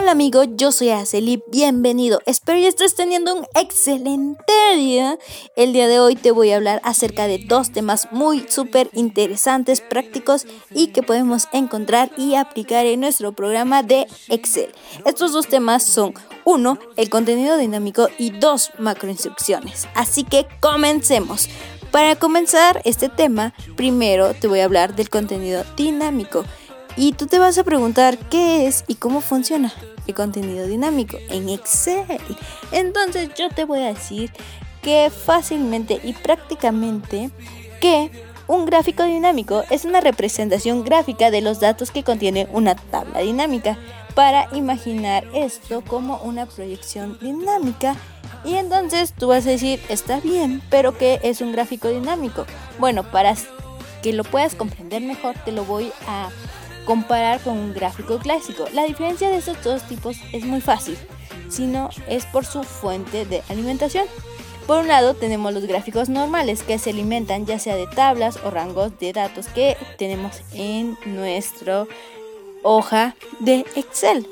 Hola amigo, yo soy Aceli, bienvenido. Espero que estés teniendo un excelente día. El día de hoy te voy a hablar acerca de dos temas muy súper interesantes, prácticos y que podemos encontrar y aplicar en nuestro programa de Excel. Estos dos temas son uno, el contenido dinámico y dos, macroinstrucciones. Así que comencemos. Para comenzar este tema, primero te voy a hablar del contenido dinámico. Y tú te vas a preguntar qué es y cómo funciona el contenido dinámico en Excel. Entonces yo te voy a decir que fácilmente y prácticamente que un gráfico dinámico es una representación gráfica de los datos que contiene una tabla dinámica para imaginar esto como una proyección dinámica. Y entonces tú vas a decir, está bien, pero ¿qué es un gráfico dinámico? Bueno, para que lo puedas comprender mejor, te lo voy a comparar con un gráfico clásico. La diferencia de estos dos tipos es muy fácil, sino es por su fuente de alimentación. Por un lado tenemos los gráficos normales que se alimentan ya sea de tablas o rangos de datos que tenemos en nuestra hoja de Excel.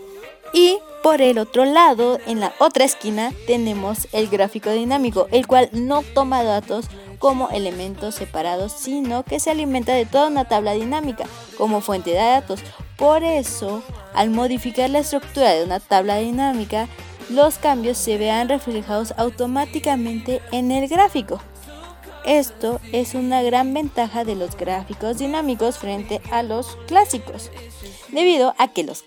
Y por el otro lado, en la otra esquina, tenemos el gráfico dinámico, el cual no toma datos como elementos separados, sino que se alimenta de toda una tabla dinámica como fuente de datos. Por eso, al modificar la estructura de una tabla dinámica, los cambios se vean reflejados automáticamente en el gráfico. Esto es una gran ventaja de los gráficos dinámicos frente a los clásicos, debido a que los,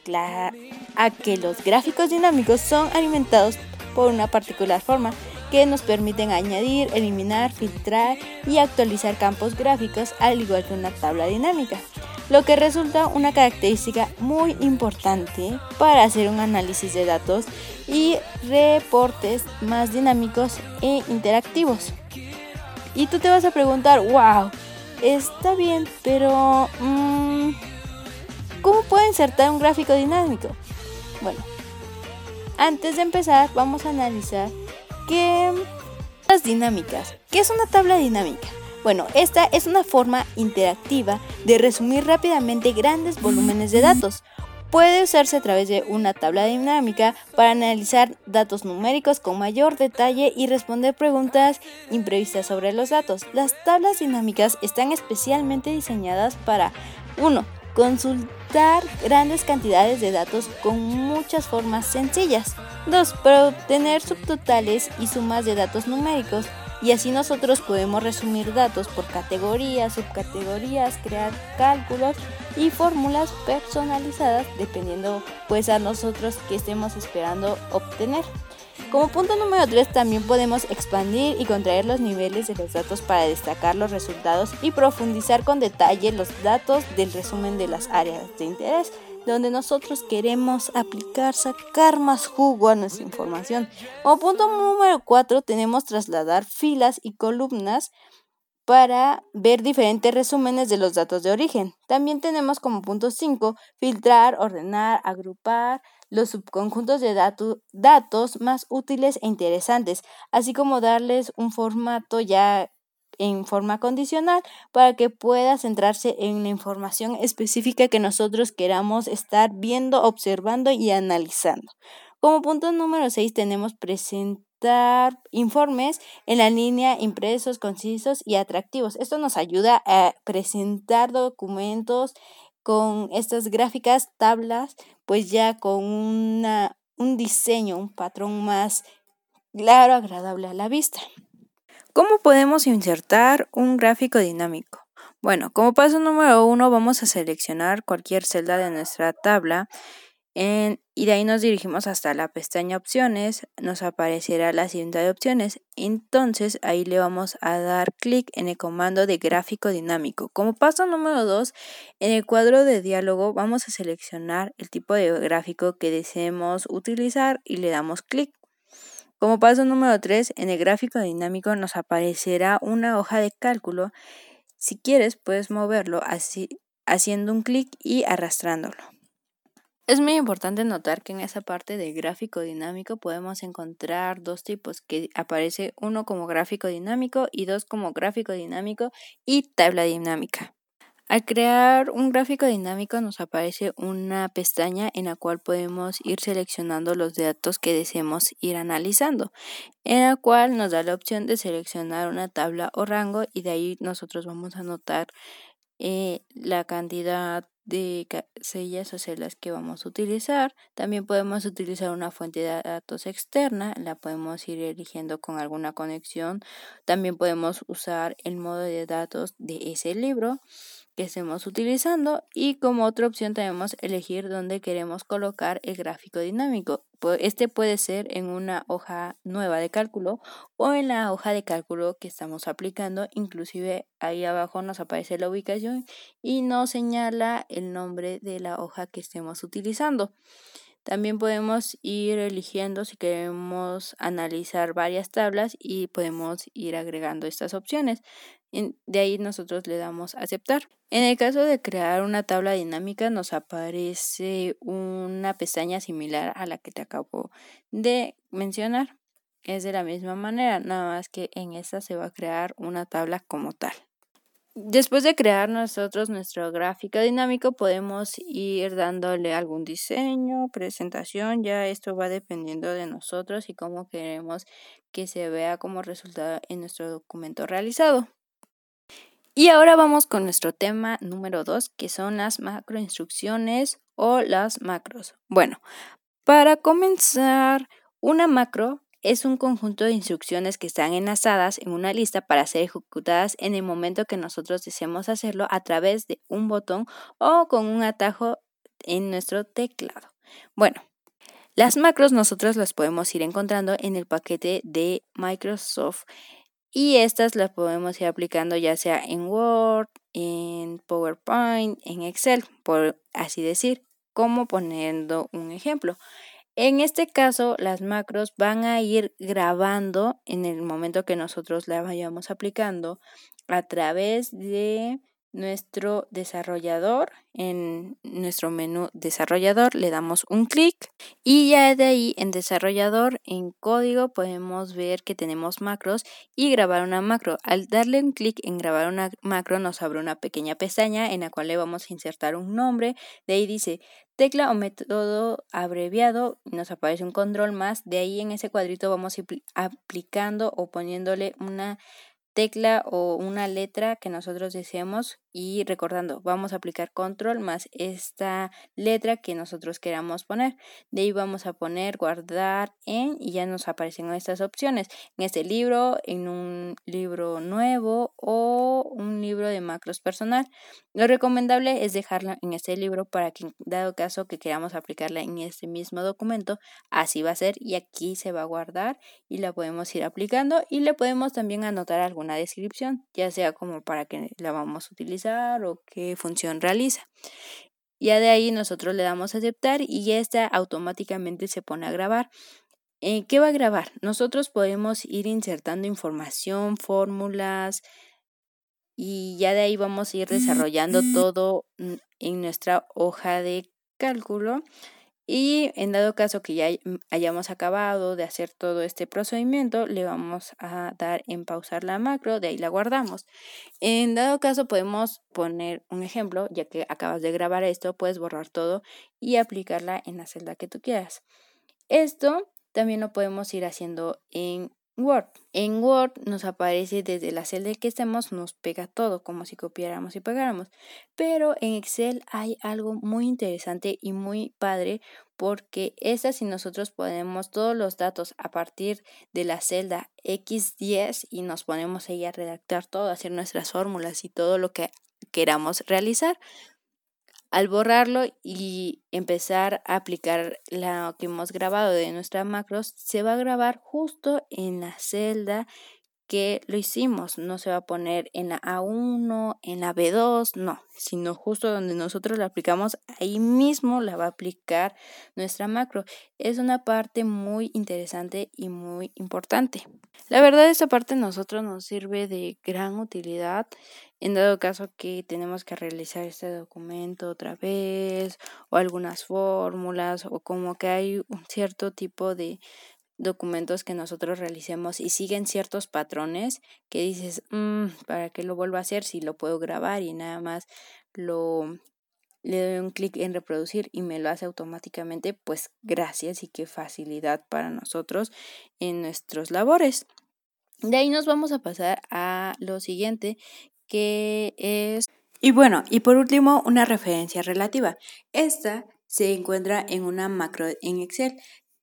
a que los gráficos dinámicos son alimentados por una particular forma que nos permiten añadir, eliminar, filtrar y actualizar campos gráficos al igual que una tabla dinámica, lo que resulta una característica muy importante para hacer un análisis de datos y reportes más dinámicos e interactivos. Y tú te vas a preguntar, wow, está bien, pero mm, ¿cómo puedo insertar un gráfico dinámico? Bueno, antes de empezar vamos a analizar ¿Qué las dinámicas? ¿Qué es una tabla dinámica? Bueno, esta es una forma interactiva de resumir rápidamente grandes volúmenes de datos. Puede usarse a través de una tabla dinámica para analizar datos numéricos con mayor detalle y responder preguntas imprevistas sobre los datos. Las tablas dinámicas están especialmente diseñadas para 1. Consultar grandes cantidades de datos con muchas formas sencillas. 2. Para obtener subtotales y sumas de datos numéricos y así nosotros podemos resumir datos por categorías, subcategorías, crear cálculos y fórmulas personalizadas dependiendo pues a nosotros que estemos esperando obtener. Como punto número 3 también podemos expandir y contraer los niveles de los datos para destacar los resultados y profundizar con detalle los datos del resumen de las áreas de interés donde nosotros queremos aplicar, sacar más jugo a nuestra información. Como punto número 4 tenemos trasladar filas y columnas para ver diferentes resúmenes de los datos de origen. También tenemos como punto 5 filtrar, ordenar, agrupar los subconjuntos de datos más útiles e interesantes, así como darles un formato ya en forma condicional para que pueda centrarse en la información específica que nosotros queramos estar viendo, observando y analizando. Como punto número 6 tenemos informes en la línea impresos, concisos y atractivos. Esto nos ayuda a presentar documentos con estas gráficas, tablas, pues ya con una, un diseño, un patrón más claro, agradable a la vista. ¿Cómo podemos insertar un gráfico dinámico? Bueno, como paso número uno vamos a seleccionar cualquier celda de nuestra tabla y de ahí nos dirigimos hasta la pestaña opciones, nos aparecerá la siguiente de opciones, entonces ahí le vamos a dar clic en el comando de gráfico dinámico. Como paso número 2, en el cuadro de diálogo vamos a seleccionar el tipo de gráfico que deseemos utilizar y le damos clic. Como paso número 3, en el gráfico dinámico nos aparecerá una hoja de cálculo. Si quieres, puedes moverlo así, haciendo un clic y arrastrándolo. Es muy importante notar que en esa parte de gráfico dinámico podemos encontrar dos tipos, que aparece uno como gráfico dinámico y dos como gráfico dinámico y tabla dinámica. Al crear un gráfico dinámico nos aparece una pestaña en la cual podemos ir seleccionando los datos que deseemos ir analizando, en la cual nos da la opción de seleccionar una tabla o rango y de ahí nosotros vamos a anotar eh, la cantidad de casillas o celdas que vamos a utilizar. También podemos utilizar una fuente de datos externa, la podemos ir eligiendo con alguna conexión. También podemos usar el modo de datos de ese libro que estemos utilizando y como otra opción tenemos elegir dónde queremos colocar el gráfico dinámico. Este puede ser en una hoja nueva de cálculo o en la hoja de cálculo que estamos aplicando. Inclusive ahí abajo nos aparece la ubicación y nos señala el nombre de la hoja que estemos utilizando. También podemos ir eligiendo si queremos analizar varias tablas y podemos ir agregando estas opciones. De ahí nosotros le damos aceptar. En el caso de crear una tabla dinámica nos aparece una pestaña similar a la que te acabo de mencionar. Es de la misma manera, nada más que en esta se va a crear una tabla como tal. Después de crear nosotros nuestro gráfico dinámico, podemos ir dándole algún diseño, presentación, ya esto va dependiendo de nosotros y cómo queremos que se vea como resultado en nuestro documento realizado. Y ahora vamos con nuestro tema número 2, que son las macroinstrucciones o las macros. Bueno, para comenzar, una macro es un conjunto de instrucciones que están enlazadas en una lista para ser ejecutadas en el momento que nosotros deseemos hacerlo a través de un botón o con un atajo en nuestro teclado. Bueno, las macros nosotros las podemos ir encontrando en el paquete de Microsoft y estas las podemos ir aplicando ya sea en Word, en PowerPoint, en Excel, por así decir, como poniendo un ejemplo. En este caso, las macros van a ir grabando en el momento que nosotros las vayamos aplicando a través de nuestro desarrollador. En nuestro menú desarrollador le damos un clic y ya de ahí en desarrollador en código podemos ver que tenemos macros y grabar una macro. Al darle un clic en grabar una macro nos abre una pequeña pestaña en la cual le vamos a insertar un nombre. De ahí dice tecla o método abreviado nos aparece un control más. De ahí en ese cuadrito vamos aplicando o poniéndole una tecla o una letra que nosotros deseemos y recordando vamos a aplicar control más esta letra que nosotros queramos poner. De ahí vamos a poner guardar en y ya nos aparecen estas opciones. En este libro en un libro nuevo o un libro de macros personal. Lo recomendable es dejarlo en este libro para que dado caso que queramos aplicarla en este mismo documento así va a ser y aquí se va a guardar y la podemos ir aplicando y le podemos también anotar alguna descripción ya sea como para que la vamos a utilizar o qué función realiza. Ya de ahí nosotros le damos a aceptar y esta automáticamente se pone a grabar. Eh, ¿Qué va a grabar? Nosotros podemos ir insertando información, fórmulas y ya de ahí vamos a ir desarrollando todo en nuestra hoja de cálculo. Y en dado caso que ya hayamos acabado de hacer todo este procedimiento, le vamos a dar en pausar la macro, de ahí la guardamos. En dado caso podemos poner un ejemplo, ya que acabas de grabar esto, puedes borrar todo y aplicarla en la celda que tú quieras. Esto también lo podemos ir haciendo en Word. En Word nos aparece desde la celda que estemos, nos pega todo, como si copiáramos y pegáramos. Pero en Excel hay algo muy interesante y muy padre porque esta si nosotros ponemos todos los datos a partir de la celda X10 y nos ponemos ahí a redactar todo, hacer nuestras fórmulas y todo lo que queramos realizar, al borrarlo y empezar a aplicar lo que hemos grabado de nuestra macros, se va a grabar justo en la celda que lo hicimos. No se va a poner en la A1, en la B2, no, sino justo donde nosotros la aplicamos, ahí mismo la va a aplicar nuestra macro. Es una parte muy interesante y muy importante. La verdad, esta parte a nosotros nos sirve de gran utilidad en dado caso que tenemos que realizar este documento otra vez o algunas fórmulas o como que hay un cierto tipo de documentos que nosotros realicemos y siguen ciertos patrones que dices, mm, ¿para qué lo vuelvo a hacer si lo puedo grabar y nada más lo le doy un clic en reproducir y me lo hace automáticamente, pues gracias y qué facilidad para nosotros en nuestros labores. De ahí nos vamos a pasar a lo siguiente, que es... Y bueno, y por último, una referencia relativa. Esta se encuentra en una macro en Excel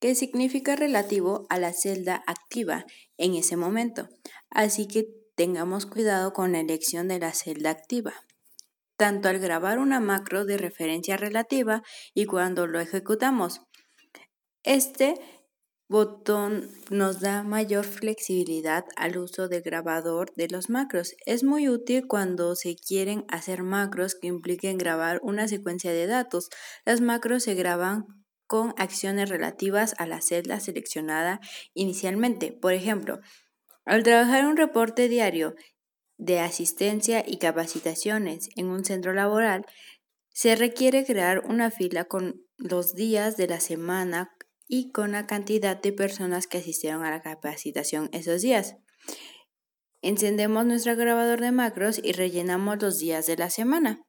que significa relativo a la celda activa en ese momento. Así que tengamos cuidado con la elección de la celda activa tanto al grabar una macro de referencia relativa y cuando lo ejecutamos. Este botón nos da mayor flexibilidad al uso del grabador de los macros. Es muy útil cuando se quieren hacer macros que impliquen grabar una secuencia de datos. Las macros se graban con acciones relativas a la celda seleccionada inicialmente. Por ejemplo, al trabajar un reporte diario de asistencia y capacitaciones en un centro laboral, se requiere crear una fila con los días de la semana y con la cantidad de personas que asistieron a la capacitación esos días. Encendemos nuestro grabador de macros y rellenamos los días de la semana.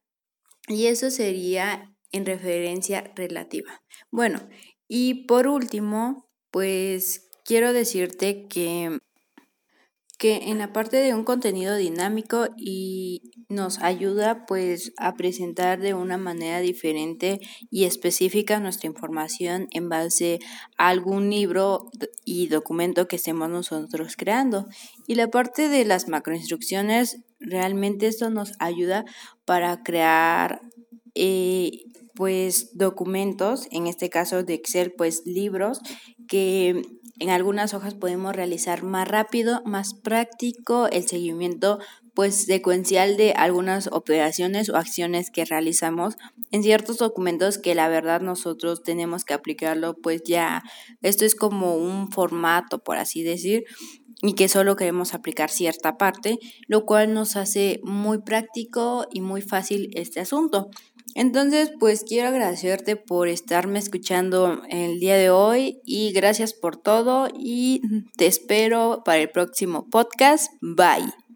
Y eso sería en referencia relativa. Bueno, y por último, pues quiero decirte que que en la parte de un contenido dinámico y nos ayuda pues a presentar de una manera diferente y específica nuestra información en base a algún libro y documento que estemos nosotros creando. Y la parte de las macroinstrucciones, realmente esto nos ayuda para crear eh, pues documentos, en este caso de Excel, pues libros que en algunas hojas podemos realizar más rápido, más práctico el seguimiento pues secuencial de algunas operaciones o acciones que realizamos en ciertos documentos que la verdad nosotros tenemos que aplicarlo pues ya esto es como un formato por así decir y que solo queremos aplicar cierta parte, lo cual nos hace muy práctico y muy fácil este asunto. Entonces, pues quiero agradecerte por estarme escuchando el día de hoy y gracias por todo y te espero para el próximo podcast. Bye.